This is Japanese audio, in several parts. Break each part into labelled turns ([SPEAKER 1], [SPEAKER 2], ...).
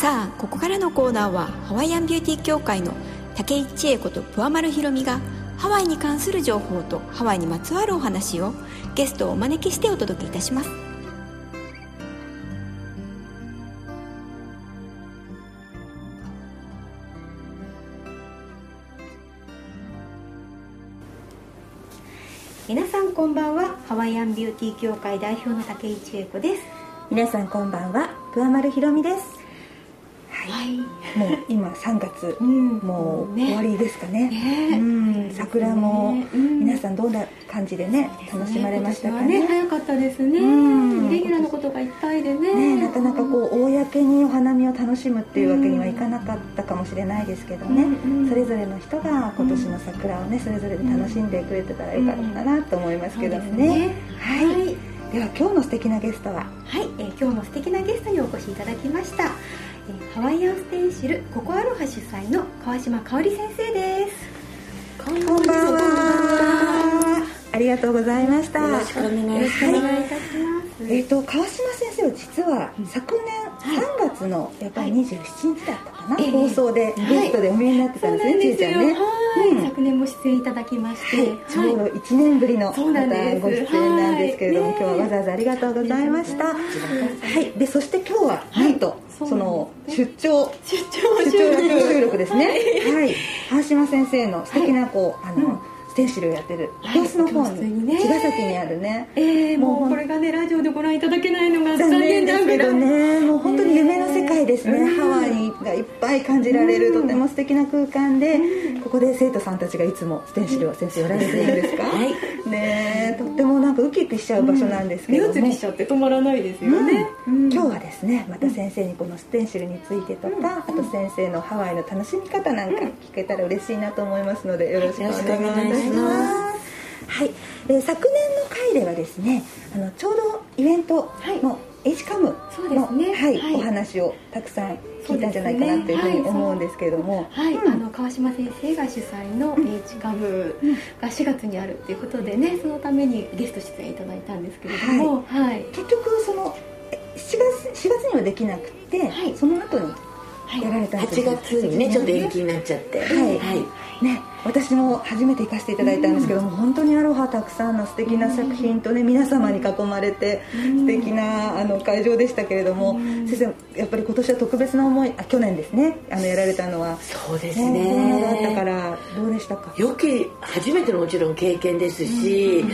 [SPEAKER 1] さあここからのコーナーはハワイアンビューティー協会の竹井千恵子とプアマルひろみがハワイに関する情報とハワイにまつわるお話をゲストをお招きしてお届けいたします。皆さんこんばんはハワイアンビューティー協会代表の竹井千恵子です。
[SPEAKER 2] 皆さんこんばんはプアマルひろみです。もう今3月、
[SPEAKER 1] うん。
[SPEAKER 2] もう
[SPEAKER 1] ね
[SPEAKER 2] 終わりですかね。
[SPEAKER 1] ね。
[SPEAKER 2] うん。桜も
[SPEAKER 1] うん。
[SPEAKER 2] 皆さんどんな感じでね楽しまれましたか
[SPEAKER 1] ね。
[SPEAKER 2] ね
[SPEAKER 1] 早かったですね。レギュラーのことがいっぱいでね。
[SPEAKER 2] ねなかなかこう公にお花見を楽しむっていうわけにはいかなかったかもしれないですけどね、それぞれの人が今年の桜をねそれぞれで楽しんでくれてたらよかったなと思いますけどね,、
[SPEAKER 1] ね。
[SPEAKER 2] はい、
[SPEAKER 1] はい。
[SPEAKER 2] では今日の素敵なゲストは？
[SPEAKER 1] はい、えー今日も素敵なゲストにお越しいただきました、えーハワイアンステンシルココアロハ主催の川島香織先生です。こん
[SPEAKER 2] ばんは。ありがとうございました。
[SPEAKER 3] よろしくお願いし
[SPEAKER 1] お
[SPEAKER 3] ます。
[SPEAKER 1] 願いいたします、
[SPEAKER 2] えっ、と川島先生は実は昨年3月のやっぱり27日だったかな、
[SPEAKER 1] ええ。
[SPEAKER 2] 放送でゲストでお見えになってたんですね、ちえちゃんね。
[SPEAKER 1] はい、
[SPEAKER 2] うん。
[SPEAKER 1] 昨年も出演いただきまして、
[SPEAKER 2] はい、ちょうど1年ぶりのまたご出演なんですけれども、
[SPEAKER 1] はい。
[SPEAKER 2] 今日はわざわざありがとうございました。はい、でそして今日はなんと、
[SPEAKER 1] そ
[SPEAKER 2] の出張
[SPEAKER 1] 出張
[SPEAKER 2] 出張収録ですね。はい、川島先生の素敵なこう、あの、ステンシルをやってる。
[SPEAKER 1] はい。
[SPEAKER 2] 教室の方
[SPEAKER 1] に
[SPEAKER 2] に
[SPEAKER 1] ね。
[SPEAKER 2] 茅ヶ崎にあるね。
[SPEAKER 1] えー、も
[SPEAKER 2] もう
[SPEAKER 1] うこれがねラジオでご覧いただけないのが
[SPEAKER 2] 残
[SPEAKER 1] 残念
[SPEAKER 2] 念ですけど。ね。もう本当に夢の世界ですね、
[SPEAKER 1] うん
[SPEAKER 2] ハワイがいっぱい感じられる、とても素敵な空間で、ここで生徒さんたちがいつもステンシルを先生やられてるんですか、
[SPEAKER 3] はい。
[SPEAKER 2] ねえとってもなんかウキウキしちゃう場所なんですけども、
[SPEAKER 1] 目移りしちゃって止まらないですよね、
[SPEAKER 2] うん今日はですねまた先生にこのステンシルについてとか、あと先生のハワイの楽しみ方なんか聞けたら嬉しいなと思いますのでよろしくお願いし
[SPEAKER 3] よろしいし
[SPEAKER 2] ま。
[SPEAKER 3] す
[SPEAKER 2] はい、えー昨年の回ではですねあのちょうどイベントの H カム
[SPEAKER 1] そうで
[SPEAKER 2] の、
[SPEAKER 1] すね
[SPEAKER 2] はい
[SPEAKER 1] はい
[SPEAKER 2] お話をたくさん聞いたんじゃないかなというふうに思うんですけれども、
[SPEAKER 1] はい、
[SPEAKER 2] うん。
[SPEAKER 1] あの川島先生が主催の H カムが4月にあるっていうことでねそのためにゲスト出演いただいたんですけれども。はい、
[SPEAKER 2] 結局そのえ7月4月にはできなくて、
[SPEAKER 1] はい。
[SPEAKER 2] その後に
[SPEAKER 1] はい。
[SPEAKER 2] やられたんです
[SPEAKER 3] 8月にねちょっと延期になっちゃって。
[SPEAKER 2] はい。
[SPEAKER 3] はい。
[SPEAKER 2] ね、私も初めて行かせていただいたんですけども、本当にアロハたくさんの素敵な作品とね皆様に囲まれて素敵なあの会場でしたけれども、先生やっぱり今年は特別な思いあ去年ですねあのやられたのは。
[SPEAKER 3] そうです
[SPEAKER 2] ね。コロナがあったか
[SPEAKER 3] ね。
[SPEAKER 2] らどうでしたか？
[SPEAKER 3] よき初めてのもちろん経験ですし。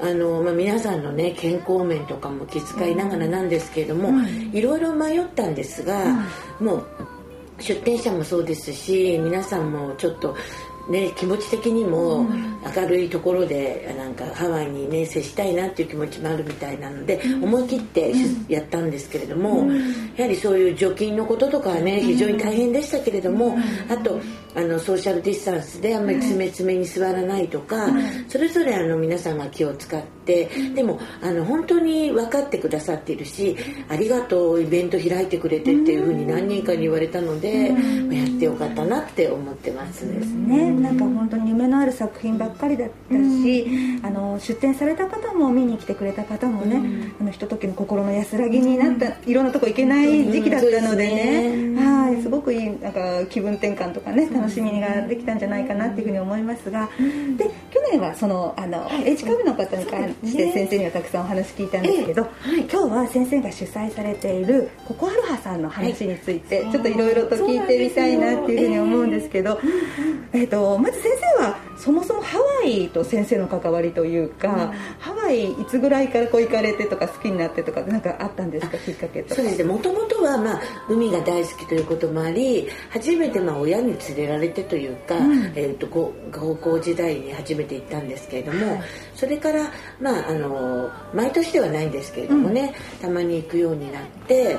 [SPEAKER 3] あのまあ、皆さんのね健康面とかも気遣いながらなんですけれども、いろいろ迷ったんですが、もう出店者もそうですし皆さんもちょっとね気持ち的にも明るいところでなんかハワイにね接したいなっていう気持ちもあるみたいなので、思い切ってやったんですけれども、やはりそういう除菌のこととかはね非常に大変でしたけれども、あとあのソーシャルディスタンスであんまり詰め詰めに座らないとか、それぞれあの皆さんが気を使ってでもあの本当に分かってくださっているしありがとうイベント開いてくれてっていうふうに何人かに言われたので、やってよかったなって思ってます。
[SPEAKER 2] ね、なんか本当に夢のある作品ばっかりだったし、あの出展された方も見に来てくれた方もね、あのひとときの心の安らぎになった、いろんなとこ行けない時期だったのでね,、
[SPEAKER 3] うん
[SPEAKER 2] はいすごくいいなんか気分転換とかね楽しみができたんじゃないかなっていうふうに思いますが、で去年はそのあの、H カブの方に関して先生にはたくさんお話聞いたんですけど、今日は先生が主催されているココアロハさんの話について、ちょっといろいろと聞いてみたいなっていうふうに思うんですけど、えっとまず先生はそもそもハワイと先生の関わりというか、ハワイいつぐらいからこう行かれてとか好きになってとかなんかあったんですかきっかけとか。
[SPEAKER 3] そうですね。もともとは、まあ、海が大好きということもあり初めてまあ親に連れられてというか、えー、とこ高校時代に初めて行ったんですけれども、それから、まあ、あの毎年ではないんですけれどもね、たまに行くようになって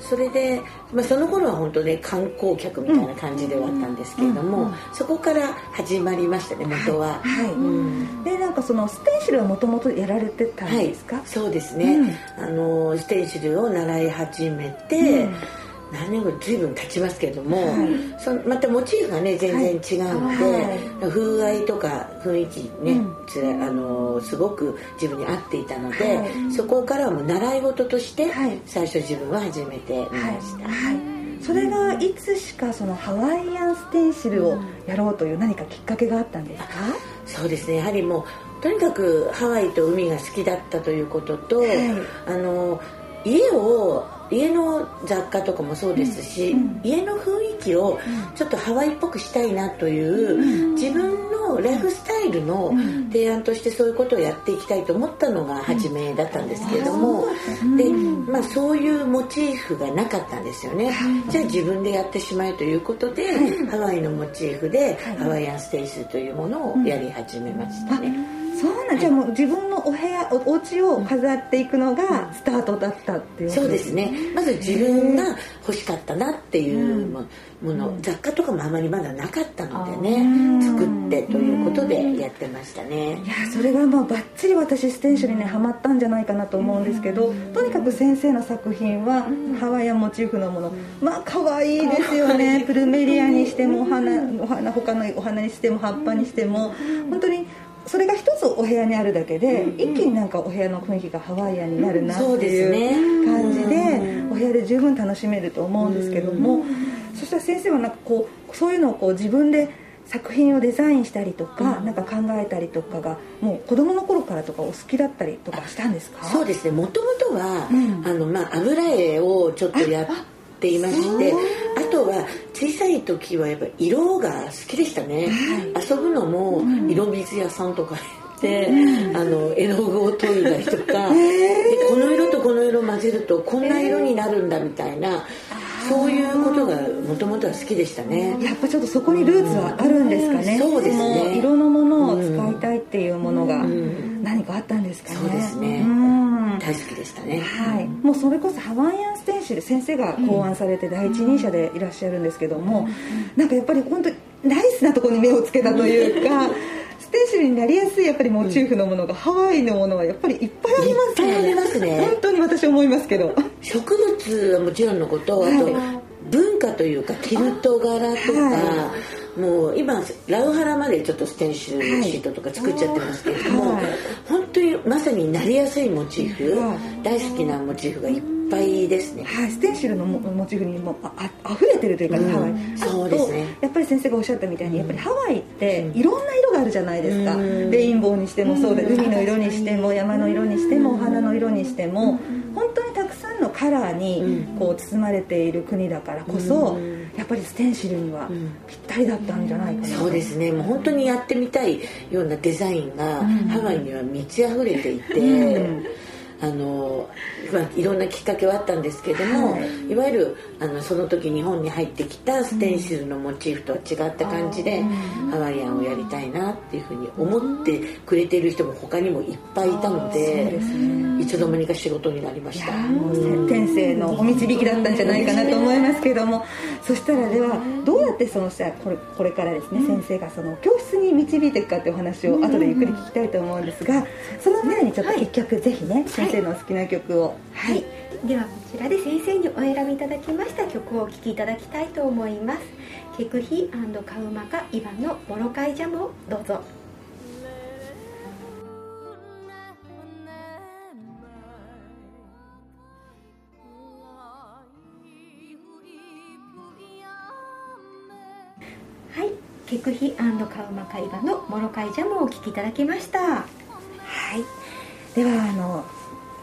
[SPEAKER 3] それで、まあ、その頃は本当ね観光客みたいな感じではあったんですけれども、そこから始まりましたね元は。
[SPEAKER 2] はい、
[SPEAKER 3] うん。
[SPEAKER 2] でなんかそのステンシルはもともとやられてたん
[SPEAKER 3] はい
[SPEAKER 2] ですか、、
[SPEAKER 3] そうですね、あのステンシルを習い始めて、何年後随分経ちますけれども、そのまたモチーフがね全然違うので、風合いとか雰囲気ね、つらあのすごく自分に合っていたので、そこからはもう習い事として
[SPEAKER 2] はい。
[SPEAKER 3] 最初自分は始めてみました、
[SPEAKER 2] はい、それがいつしかそのハワイアンステンシルをやろうという何かきっかけがあったんですか、
[SPEAKER 3] そうですね。やはりもうとにかくハワイと海が好きだったということと、はい、あの家を家の雑貨とかもそうですし、家の雰囲気をちょっとハワイっぽくしたいなという、うん、自分のライフスタイルの提案としてそういうことをやっていきたいと思ったのが初めだったんですけれども、で、まあ、そういうモチーフがなかったんですよね、じゃあ自分でやってしまえということで、ハワイのモチーフでハワイアンステイスというものをやり始めましたね。
[SPEAKER 2] そうなんじゃあもう自分のお部屋おお家を飾っていくのがスタートだったっていう、
[SPEAKER 3] そうですね。まず自分が欲しかったなっていうもの、うん、雑貨とかもあまりまだなかったのでね作ってということでやってましたね。
[SPEAKER 2] いやそれがまあバッチリ私ステーションにねハマったんじゃないかなと思うんですけどとにかく先生の作品はハワイアンモチーフのもの。まあ可愛いですよね。プルメリアにしてもお花お花他のお花にしても葉っぱにしても。本当にそれが一つお部屋にあるだけで、うん、一気になんかお部屋の雰囲気がハワイアンになるなっていう感じでお部屋で十分楽しめると思うんですけども、そしたら先生はなんかこうそういうのをこう自分で作品をデザインしたりとか、うん、なんか考えたりとかがもう子供の頃からとかお好きだったりとかしたんですか？
[SPEAKER 3] そうですね。もともとは、うん、あのまあ油絵をちょっとやっていましてあとは小さい時はやっぱ色が好きでしたね、はい、遊ぶのも色水屋さんとかで、うん、あの絵の具を研いだりとか、でこの色とこの色混ぜるとこんな色になるんだみたいな、そういうことがもともとは好きでしたね。
[SPEAKER 2] やっぱちょっとそこにルーツはあるんですかね、
[SPEAKER 3] うん、そうですね。
[SPEAKER 2] 色のものを使いたいっていうものが何かあったんですかね、
[SPEAKER 3] そうですね、大好きでしたね、
[SPEAKER 2] はい、もうそれこそハワイアンステンシル先生が考案されて第一人者でいらっしゃるんですけども、なんかやっぱり本当にナイスなところに目をつけたというか ステンシルになりやすいやっぱりモチーフのものが、ハワイのものはやっぱりいっぱいありますね。
[SPEAKER 3] ありますね。
[SPEAKER 2] 本当に私思いますけど。
[SPEAKER 3] 植物はもちろんのことあと文化というかキルト柄とか、はい、もう今ラウハラまでちょっとステンシルシートとか作っちゃってますけれども、はい、本当にまさになりやすいモチーフ、はい、大好きなモチーフがいっぱいですね、
[SPEAKER 2] はい、ステンシルのモチーフにもああ溢れてるというか、ね、うん、ハワイ。
[SPEAKER 3] そうですね。
[SPEAKER 2] やっぱり先生がおっしゃったみたいにやっぱりハワイっていろんな色があるじゃないですか、うん、レインボーにしてもそうで、海の色にしても山の色にしてもお花の色にしても本当にのカラーにこう包まれている国だからこそ、やっぱりステンシルにはぴったりだったんじゃないかな、
[SPEAKER 3] そうですね。もう本当にやってみたいようなデザインがハワイには満ち溢れていて、あの、まあ、いろんなきっかけはあったんですけども、はい、いわゆるあのその時日本に入ってきたステンシルのモチーフとは違った感じで、ハワイアンをやりたいなっていうふうに思ってくれている人も他にもいっぱいいたので、いつの間にか仕事になりました。
[SPEAKER 2] 天性のお導きだったんじゃないかなと思いますけどもそしたらではどうやってそのさこれこれからですね、先生がその教室に導いていくかっていうお話を後でゆっくり聞きたいと思うんですがその前にちょっと一曲ぜひね、先生のお好きな曲を。
[SPEAKER 1] はい、ではこちらで先生にお選びいただきました曲をお聴きいただきたいと思います。ケクヒカウマカイバのモロカイジャムをどうぞはいケクヒカウマカイバのモロカイジャムをお聴きいただきました。
[SPEAKER 2] はい。ではあの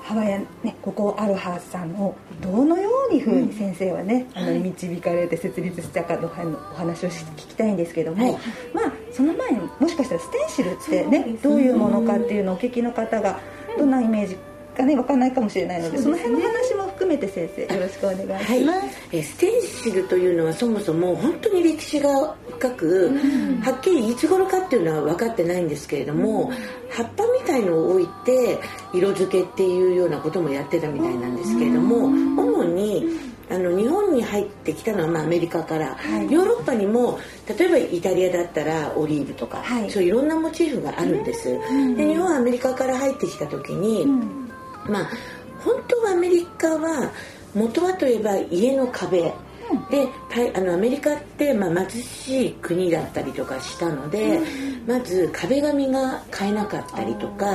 [SPEAKER 2] ハワイアン、ね、ここアロハさんをどのようにふうに先生はね、うん、あの導かれて設立したかのお話を聞きたいんですけども、はい、まあその前にもしかしたらステンシルってね、ね、どういうものかっていうのをお聞きの方がどんなイメージかね分かんないかもしれないのでその辺の話も含めて先生よろしくお願いします、はい、
[SPEAKER 3] えステンシルというのはそもそも本当に歴史が深く、うん、はっきりいつ頃かっていうのは分かってないんですけれども、うん、葉っぱみたいのを置いて色付けっていうようなこともやってたみたいなんですけれども、うん、主にあの日本に入ってきたのは、まあ、アメリカから、はい、ヨーロッパにも例えばイタリアだったらオリーブとか、はい、そういろんなモチーフがあるんです、で日本アメリカから入ってきた時に、まあ本当はアメリカは元はといえば家の壁。であのアメリカって、まあ、貧しい国だったりとかしたので、まず壁紙が買えなかったりとか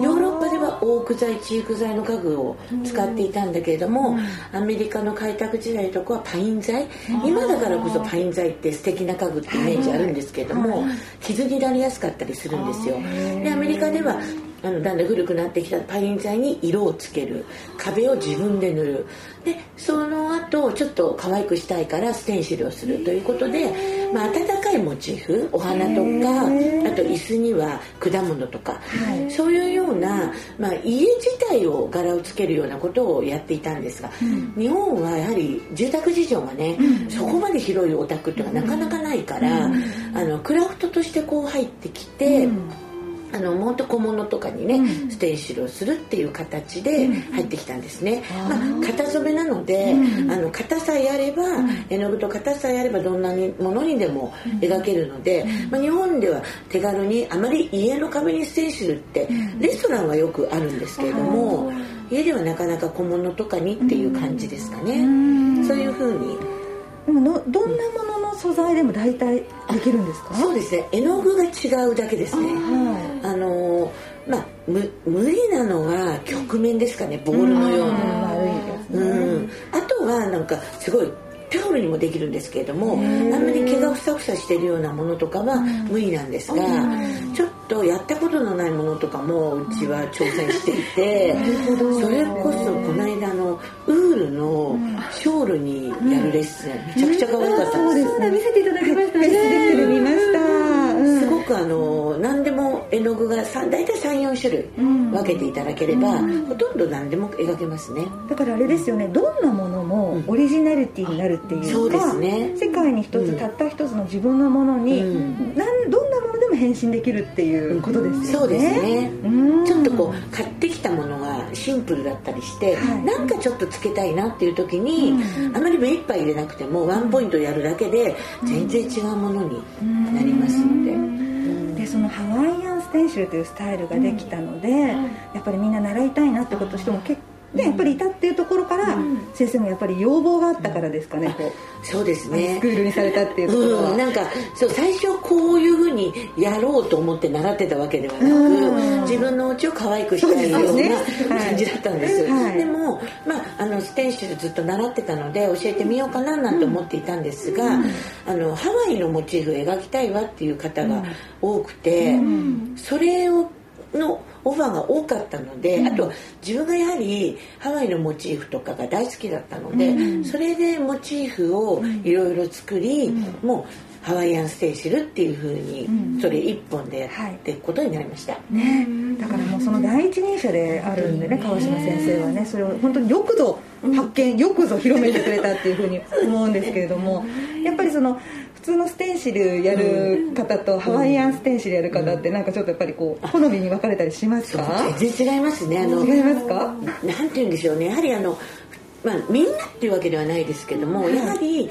[SPEAKER 3] ヨーロッパではオーク材チーク材の家具を使っていたんだけれども、アメリカの開拓時代とかはパイン材。今だからこそパイン材って素敵な家具ってイメージあるんですけれども、傷になりやすかったりするんですよ。でアメリカではあのだんだん古くなってきたパイン材に色をつける。壁を自分で塗る。でその後ちょっと可愛くしたいからステンシルをするということで、まあ、温かいモチーフお花とかあと椅子には果物とか、はい、そういうような、まあ、家自体を柄をつけるようなことをやっていたんですが、うん、日本はやはり住宅事情がね、うん、そこまで広いお宅っていうのがなかなかないから、うん、あのクラフトとしてこう入ってきて。あのもっと小物とかにね、うん、ステンシルをするっていう形で入ってきたんですね、うん、まあ、型染めなので、うん、あの型さえあれば、絵の具と型さえあればどんなものにでも描けるので、まあ、日本では手軽にあまり家の壁にステンシルってレストランはよくあるんですけれども、家ではなかなか小物とかにっていう感じですかね、そういうふうに。
[SPEAKER 2] どんなものの素材でも大体できるんですか？
[SPEAKER 3] そうですね。絵の具が違うだけですね。あのまあ無無理なのは曲面ですかね。ボールのような。うん、あとはなんかすごいタオルにもできるんですけれどもあんまり毛がふさふさしてるようなものとかは無理なんですがちょっとやったことのないものとかもうちは挑戦していてそれこそこの間のウールのショールにやるレッスンめちゃくちゃ可愛かったです。
[SPEAKER 2] 見せていただきました。ね。見ました。
[SPEAKER 3] すごくあの何でも絵の具が大体34種類分けていただければ、ほとんど何でも描けますね。
[SPEAKER 2] だからあれですよね。どんなものもオリジナリティになるっていうか、そうですね。世界に一つ、たった一つの自分のものに、なんどんなものでも変身できるっていうことですよね、そうですね。
[SPEAKER 3] ちょっとこう買ってきたものがシンプルだったりして、はい、なんかちょっとつけたいなっていう時に、あまり目いっぱい入れなくてもワンポイントやるだけで全然違うものになりますので。
[SPEAKER 2] そのハワイアンステンシルというスタイルができたので、やっぱりみんな習いたいなってことしても結構でやっぱりいたっていうところから、先生もやっぱり要望があったからですかね、こ
[SPEAKER 3] う。そうですね。
[SPEAKER 2] スクールにされたっていうところは、
[SPEAKER 3] うん、なんかそう最初こういうふうにやろうと思って習ってたわけではなく、自分のお家を可愛くしたいような感じだったんです、はい、でも、まあ、あのステンシルずっと習ってたので教えてみようかななんて思っていたんですが、うん、あのハワイのモチーフを描きたいわっていう方が多くて、うん、それをのオファーが多かったので、うん、あと自分がやはりハワイのモチーフとかが大好きだったので、うん、それでモチーフをいろいろ作り、うん、もうハワイアンステーシルっていうふうにそれ一本でやっていくことになりました、は
[SPEAKER 2] い、ね、だからもうその第一人者であるんでね川島先生はねそれを本当によくぞ発見よくぞ広めてくれたっていうふうに思うんですけれどもやっぱりその通のステンシルやる方とハワイアンステンシルやる方ってなんかちょっとやっぱりこう好みに分かれたりしますか？
[SPEAKER 3] 全然違いますね。あの
[SPEAKER 2] 違いますか？
[SPEAKER 3] なんて言うんでしょうね。やはりあのまあ、みんなっていうわけではないですけども、はい、やはり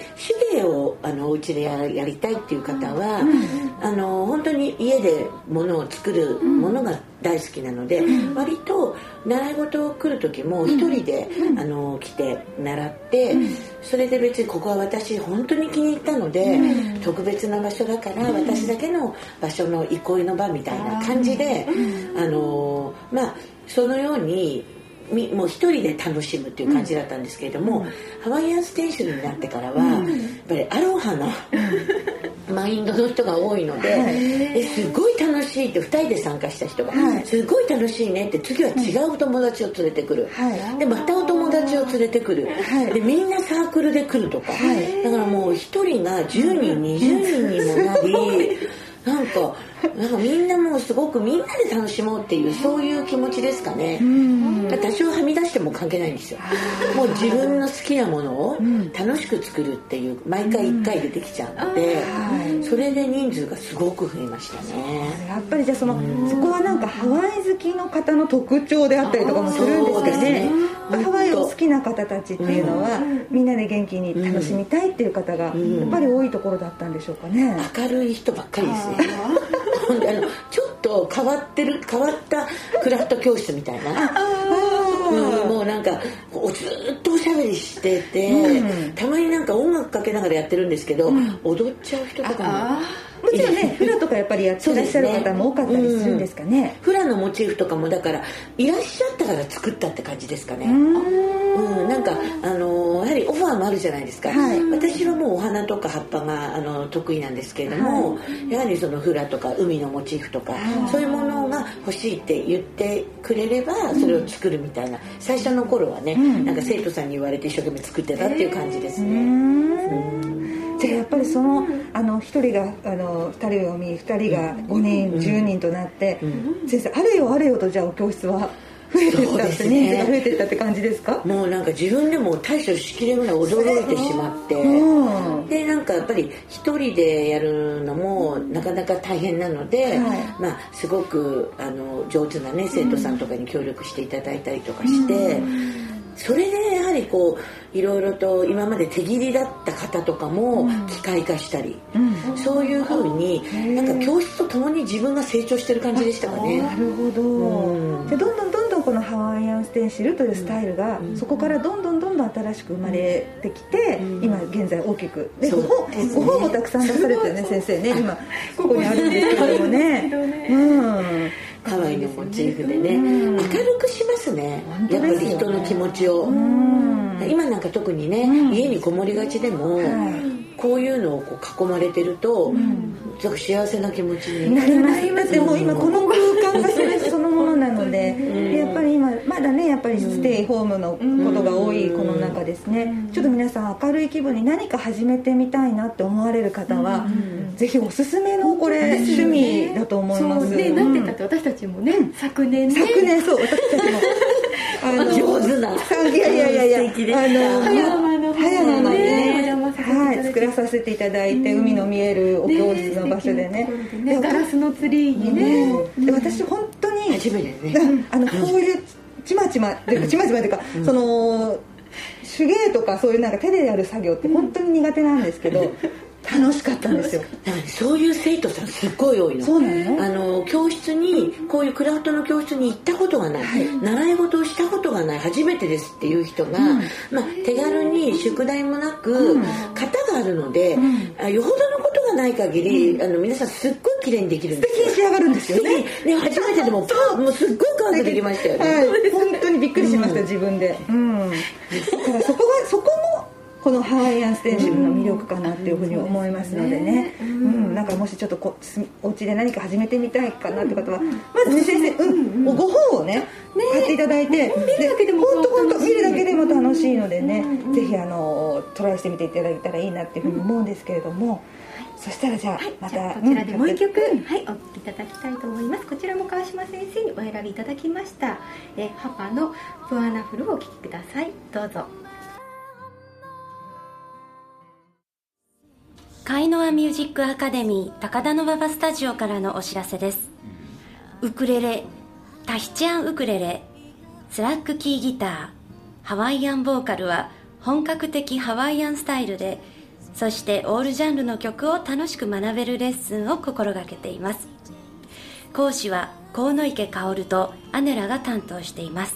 [SPEAKER 3] 手芸をあのお家でややりたいっていう方は、うん、あの本当に家でものを作るものが大好きなので、うん、割と習い事を来る時も一人で、うん、あの来て習って、それで別にここは私本当に気に入ったので、特別な場所だから私だけの場所の憩いの場みたいな感じで、あのまあそのようにもう一人で楽しむっていう感じだったんですけれども、うん、ハワイアンステーションになってからは、うん、やっぱりアロハなマインドの人が多いので、はい、すごい楽しいって2人で参加した人が、はい、すごい楽しいねって次は違う友達を連れてくる、はい、でまたお友達を連れてくる、でみんなサークルで来るとか、だからもう1人が10人20人にもなりなんかなんかみんなもうすごくみんなで楽しもうっていうそういう気持ちですかね。多少はみ出しても関係ないんですよ。もう自分の好きなものを楽しく作るっていう毎回1回でできちゃうのでそれで人数がすごく増えましたね。
[SPEAKER 2] やっぱりじゃあそのそこはなんかハワイ好きの方の特徴であったりとかもするんですかね。ハワイを好きな方たちっていうのはみんなで元気に楽しみたいっていう方がやっぱり多いところだったんでしょうかね。
[SPEAKER 3] 明るい人ばっかりですねあのちょっと変わってる変わったクラフト教室みたいな。うん、もうなんかずっとおしゃべりしてて、うん、たまになんか音楽かけながらやってるんですけど、うん、踊っちゃう人とかも。
[SPEAKER 2] もちろんねフラとかやっぱりやってらっしゃる方も多かったりするんですかね、
[SPEAKER 3] フラのモチーフとかもだからいらっしゃったから作ったって感じですかねうんなんかあのやはりオファーもあるじゃないですか、はい、私はもうお花とか葉っぱがあの得意なんですけれども、はい、やはりそのフラとか海のモチーフとか、そういうものが欲しいって言ってくれればそれを作るみたいな、最初の頃はね、うん、なんか生徒さんに言われて一生懸命作ってたっていう感じですね。うん。
[SPEAKER 2] じゃあやっぱりそのあの1人があの2人を見2人が5人、うん、10人となって、うん、先生あれよあれよとじゃあお教室は増えてったって、ね、人数が増えてったって感じですか？
[SPEAKER 3] もうなんか自分でも対処しきれない驚いてしまって、うん、でなんかやっぱり一人でやるのもなかなか大変なので、はい、まあすごくあの上手なね生徒さんとかに協力していただいたりとかして。うん。それでやはりこういろいろと今まで手切りだった方とかも機械化したり、うん、そういうふうになんか教室とともに自分が成長してる感じでしたかね。
[SPEAKER 2] なるほど、うん、でどんどんどんどんこのハワイアンステンシルというスタイルが、そこからどんどんどんどん新しく生まれてきて、今現在大きく。でご本もたくさん出されてるね先生ね今。ここにあるんですけどもね。
[SPEAKER 3] うん。ハワイのモチーフでね、明るくしますね。やっぱり人の気持ちを。今なんか特にね、家にこもりがちでも、こういうのをこう囲まれてると、ちょっと幸せな気持ちに。
[SPEAKER 2] なります。だってもう今この空間がそれそのものなので、やっぱり今まだねやっぱりステイホームのことが多いこの中ですね、ちょっと皆さん明るい気分に何か始めてみたいなって思われる方は、ぜひおすすめのこれ、趣味だと思います。
[SPEAKER 4] ねなんて言ったって私たちもね、昨年
[SPEAKER 2] ね。昨年そう私たちも。
[SPEAKER 3] あの上手な
[SPEAKER 2] いやいやいやいやあの葉山の葉山の作らさせていただいて海の見えるお教室の場所でね。
[SPEAKER 4] ガラスのツリーにね。
[SPEAKER 2] で私本当に
[SPEAKER 3] 初めてね。
[SPEAKER 2] あのこういうちまちまちまちまっていうかその手芸とかそういうなんか手でやる作業って本当に苦手なんですけど 楽しかったんですよ。
[SPEAKER 3] そういう生徒さんすっごい多いの。
[SPEAKER 2] そうなの？
[SPEAKER 3] あの教室にこういうクラフトの教室に行ったことがない、はい、習い事をしたことがない初めてですっていう人が、うん、まあ、手軽に宿題もなく、うん、型があるので、うん、よほどのことがない限り、あの皆さんすっごい綺麗にできるんです
[SPEAKER 2] 素敵に仕上がるんですよね。
[SPEAKER 3] ね初めてでももうすっごい可愛くできましたよね、
[SPEAKER 2] はい、本当にびっくりしました、自分で、うん、だからそこがそこもこのハワイアンステンシルの魅力かなっていうふうに思いますのでね、うん、なんかもしちょっとこお家で何か始めてみたいかなって方は、まずね先生、うん、ご本をね買っていただいて、見るだけでも本当本当見るだけでも楽しいのでね、ぜひあのトライしてみていただいたらいいなっていうふうに思うんですけれども。そしたらじゃあ、また
[SPEAKER 4] こちらでもう一曲、はいお聴きいただきたいと思います。こちらも川島先生にお選びいただきました。えハパの「プアナフル」をお聴きください。どうぞ
[SPEAKER 5] カイノアミュージックアカデミー高田馬場スタジオからのお知らせです。ウクレレタヒチアンウクレレスラックキーギターハワイアンボーカルは本格的ハワイアンスタイルでそしてオールジャンルの曲を楽しく学べるレッスンを心がけています。講師は河野池薫とアネラが担当しています。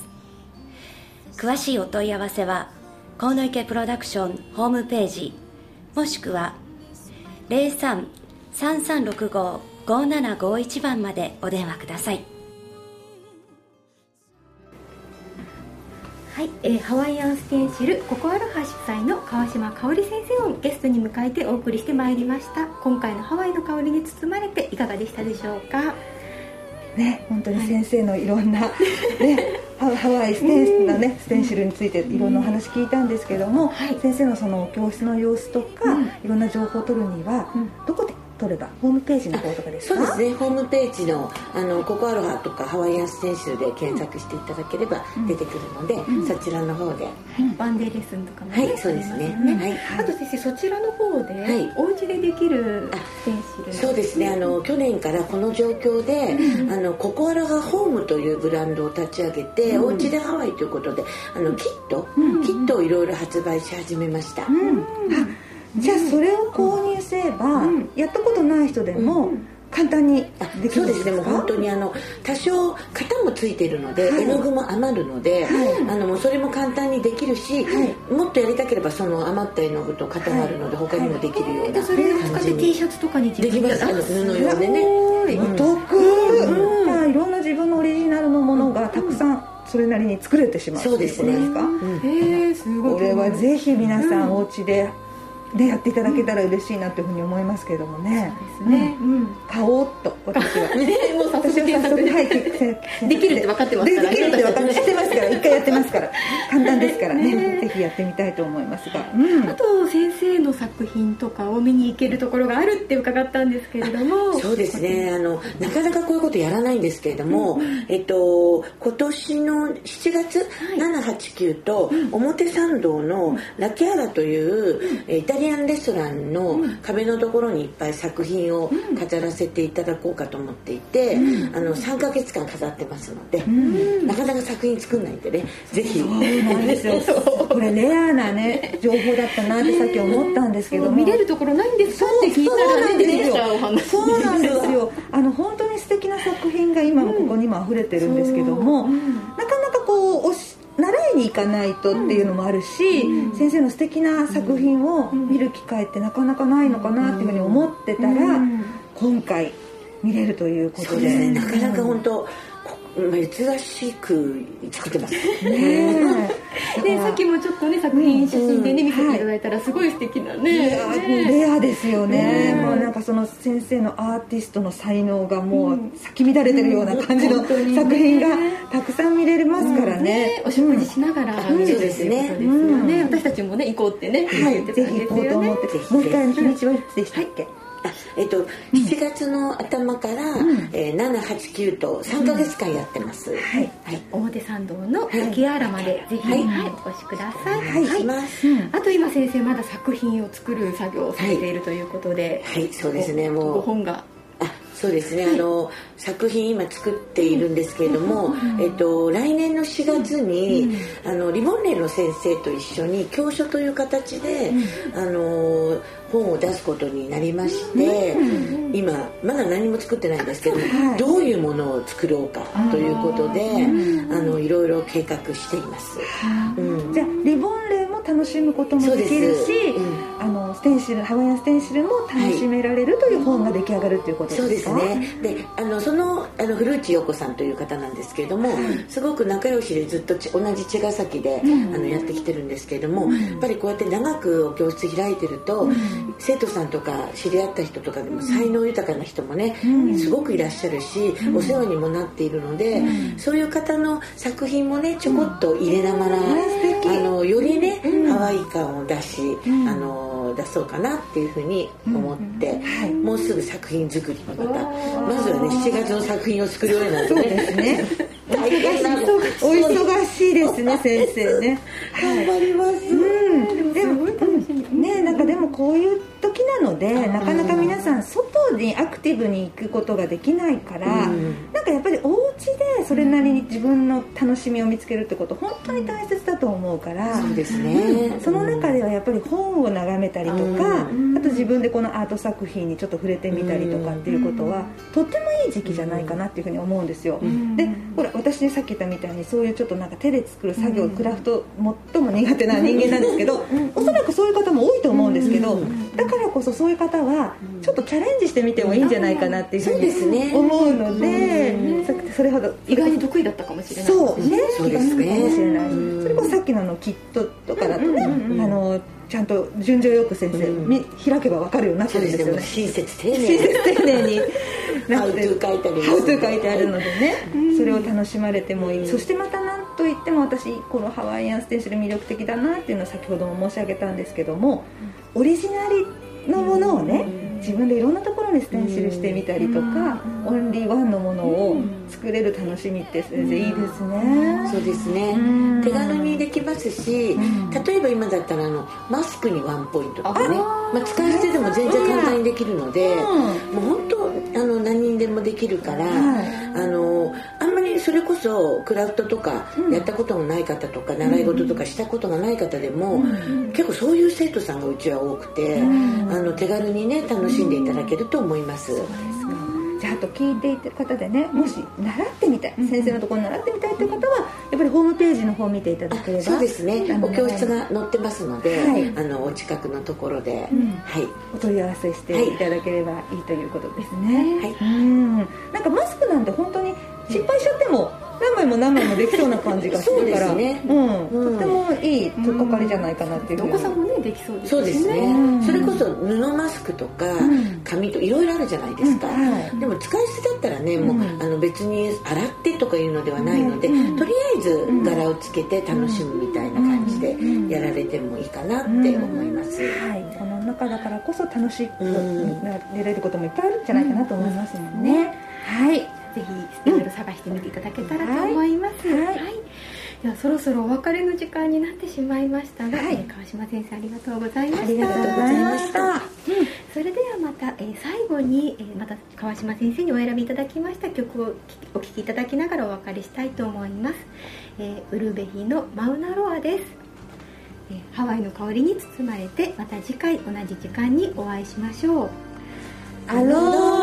[SPEAKER 5] 詳しいお問い合わせは河野池プロダクションホームページもしくは03-3365-5751番までお電話ください。
[SPEAKER 4] はい、えー、ハワイアンステンシルココアロハ主催の川島香織先生をゲストに迎えてお送りしてまいりました。今回のハワイの香りに包まれていかがでしたでしょうか？
[SPEAKER 2] ね本当に先生のいろんな、ね、ハワイステンシルのね、ステンシルについていろんなお話聞いたんですけども、はい、先生のその教室の様子とか、いろんな情報を取るには、どこで取ればホームページの方とかです
[SPEAKER 3] か？そうですね。ホームページのあのココアロハとかハワイアンステンシルで検索していただければ出てくるので、うん、そちらの方で、は
[SPEAKER 4] い、ワンデーレッスンとかも、
[SPEAKER 3] ね、はいそうですね、
[SPEAKER 4] ね、はい、あと先生そちらの方で、はい、お家でできるステンシル
[SPEAKER 3] そうですね。あの去年からこの状況で、うん、あのココアロハホームというブランドを立ち上げて、うん、お家でハワイということであのキット、キットをいろいろ発売し始めました、うん
[SPEAKER 2] じゃあそれを購入すれば、やったことない人でも、簡単にでき
[SPEAKER 3] るそうですねもう本当にあの多少型もついてるので、はい、絵の具も余るので、はい、あのもうそれも簡単にできるし、はい、もっとやりたければその余った絵の具と型があるので、他にもできるような
[SPEAKER 4] それを使って T シャツとかに
[SPEAKER 3] で？きます。あの布用でね。
[SPEAKER 2] お得、うん、いろんな自分のオリジナルのものがたくさんそれなりに作れてしまう
[SPEAKER 3] そうですねですか、
[SPEAKER 2] へえすごい。これはぜひ皆さん。お家ででやっていただけたら嬉しいなというふうに思いますけれどもね。そうですね。うん、買おうと私は。ね、もう早速
[SPEAKER 4] 検索はい、できるって分かってますから。
[SPEAKER 2] できるって分かって知ってますから、一回やってますから。簡単ですからね。ぜひやってみたいと思いますが。
[SPEAKER 4] あと先生の作品とかを見に行けるところがあるって伺ったんですけれども。
[SPEAKER 3] そうですね。あのなかなかこういうことやらないんですけれども、えっと今年の7月7、8、9と表参道のラキアラというイタリアリアンレストランの壁のところにいっぱい作品を飾らせていただこうかと思っていて、あの3か月間飾ってますので、なかなか作品作んないんでねぜひ。そうなんですよ。
[SPEAKER 2] これレアなね情報だったなってさっき思ったんですけど
[SPEAKER 4] 見れるところないんですか？って聞いたら出てきちゃうお話
[SPEAKER 2] そうなんですよ。あの本当に素敵な作品が今もここにも溢れてるんですけども、う。おし習いに行かないとっていうのもあるし、うん、先生の素敵な作品を見る機会ってなかなかないのかなっていうふうに思ってたら、今回見れるということで、
[SPEAKER 3] ね、なかなか本当、珍しく作ってます。ね
[SPEAKER 4] でさっきもちょっとね作品写真でね、見せていただいたらすごい素敵なね
[SPEAKER 2] レアですよね、もうなんかその先生のアーティストの才能がもう咲き乱れてるような感じの作品がたくさん見れますからね,、
[SPEAKER 4] お食事しながら、
[SPEAKER 3] そうですね。
[SPEAKER 4] 私たちもね行こうってね、
[SPEAKER 2] はい、ぜひ行こうと思って。もう一回日にちはいつでしたっけ、
[SPEAKER 3] えっと、7月の頭から、うん、えー、789と3か月間やってます、うん、はい、
[SPEAKER 4] はい、表参道の秋原まで、ぜひ、はい、はい、お越しください。はい、
[SPEAKER 3] はい、
[SPEAKER 4] ます、あと今先生まだ作品を作る作業をされているということで。
[SPEAKER 3] はい、そうですね。も
[SPEAKER 4] う。ご本が。
[SPEAKER 3] そうですね、あの作品今作っているんですけれども、えっと、来年の4月に、あのリボンレイの先生と一緒に教書という形で、あの本を出すことになりまして、今まだ何も作ってないんですけど、どういうものを作ろうかということで、あのいろいろ計画しています。
[SPEAKER 2] うん、じゃあリボンレイも楽しむこともできるし、あのステンシルハワイアンステンシルも楽しめられるという本が出来上がるということですか、
[SPEAKER 3] そうですね。であのそのあの古内陽子さんという方なんですけれども、すごく仲良しでずっと同じ茅ヶ崎で、あのやってきてるんですけれども、やっぱりこうやって長くお教室開いてると、生徒さんとか知り合った人とかでも才能豊かな人もね、すごくいらっしゃるし、お世話にもなっているので、そういう方の作品もねちょこっと入れながら、あのよりね、ハワイ感を出し、あの出そうかなっていうふうに思って、もうすぐ作品作りにまたまずはね7月の作品を作るようになるとね。ですね。
[SPEAKER 2] 大変なお忙しいですね先生ね。
[SPEAKER 3] 頑張ります、
[SPEAKER 2] うん、でも、ねなんかでもこういう時なのでなかなか皆さん外にアクティブに行くことができないから、うんかやっぱりお家でそれなりに自分の楽しみを見つけるってこと本当に大切だと思うから、
[SPEAKER 3] そうですね、
[SPEAKER 2] その中ではやっぱり本を眺めたりとか、あと自分でこのアート作品にちょっと触れてみたりとかっていうことは、とってもいい時期じゃないかなっていうふうに思うんですよ、でほら私さっき言ったみたいにそういうちょっとなんか手で作る作業、クラフト最も苦手な人間なんですけど、おそらくそういう方も多いと思うんですけど、だからこそそういう方はちょっとチャレンジしてみてもいいんじゃないかなっていうふうに思うので、それほど
[SPEAKER 4] 意外に得意だったかもしれない。
[SPEAKER 2] そうね。そうですね。かもしれないそれこそさっきののキットとかだとね、あのちゃんと順序よく先生、うん、開けば分かるようになってるんですよね。
[SPEAKER 3] 親切丁寧に。
[SPEAKER 2] 親切丁寧に
[SPEAKER 3] ハウトゥー書いてある
[SPEAKER 2] ハウトゥー書いてあるのでね、それを楽しまれてもいい、そしてまた何といっても私このハワイアンステンシル魅力的だなっていうのを先ほども申し上げたんですけどもオリジナリのものをね自分でいろんなところにステンシルしてみたりとかオンリーワンのものを作れる楽しみって先生いいですね。
[SPEAKER 3] そうですね。手軽にできますし例えば今だったらあのマスクにワンポイントとかね。まあ、使い捨てでも全然簡単にできるのでもう本当でもできるからあのあんまりそれこそクラフトとかやったことのない方とか習い事とかしたことがない方でも結構そういう生徒さんがうちは多くてあの手軽にね楽しんでいただけると思います。
[SPEAKER 2] と聞いていた方でねもし習ってみたい、先生のところに習ってみたいという方はやっぱりホームページの方を見ていただければ
[SPEAKER 3] そうですね。お教室が載ってますので、はい、あのお近くのところで、うん、はい、
[SPEAKER 2] お問い合わせしていただければいいということですね、はい、うん。なんかマスクなんて本当に失敗しちゃっても何枚も何枚もできそうな感じがするから。ね、うん、とてもいいとっかかりじゃないかなっていう。
[SPEAKER 4] お子さんもねできそうですね。
[SPEAKER 3] そうですね、それこそ布マスクとか紙といろいろあるじゃないですか、でも使い捨てだったらねもう、あの別に洗ってとかいうのではないので、とりあえず柄をつけて楽しむみたいな感じでやられてもいいかなって思います、
[SPEAKER 2] はい。この中だからこそ楽しくなれることもいっぱいあるんじゃないかなと思いますもんね、はい
[SPEAKER 4] ぜひいろいろ探してみていただけたらと思います、はい、はい、ではそろそろお別れの時間になってしまいました。が、はい、川島先生ありがとうございました。あ
[SPEAKER 2] りがとうございました、うん、
[SPEAKER 4] それではまた、えー、最後に、えー、また川島先生にお選びいただきました。曲をお聴きいただきながらお別れしたいと思います、えー、ウルベヒのマウナロアです。ハワイの香りに包まれてまた次回同じ時間にお会いしましょう。
[SPEAKER 2] アロハ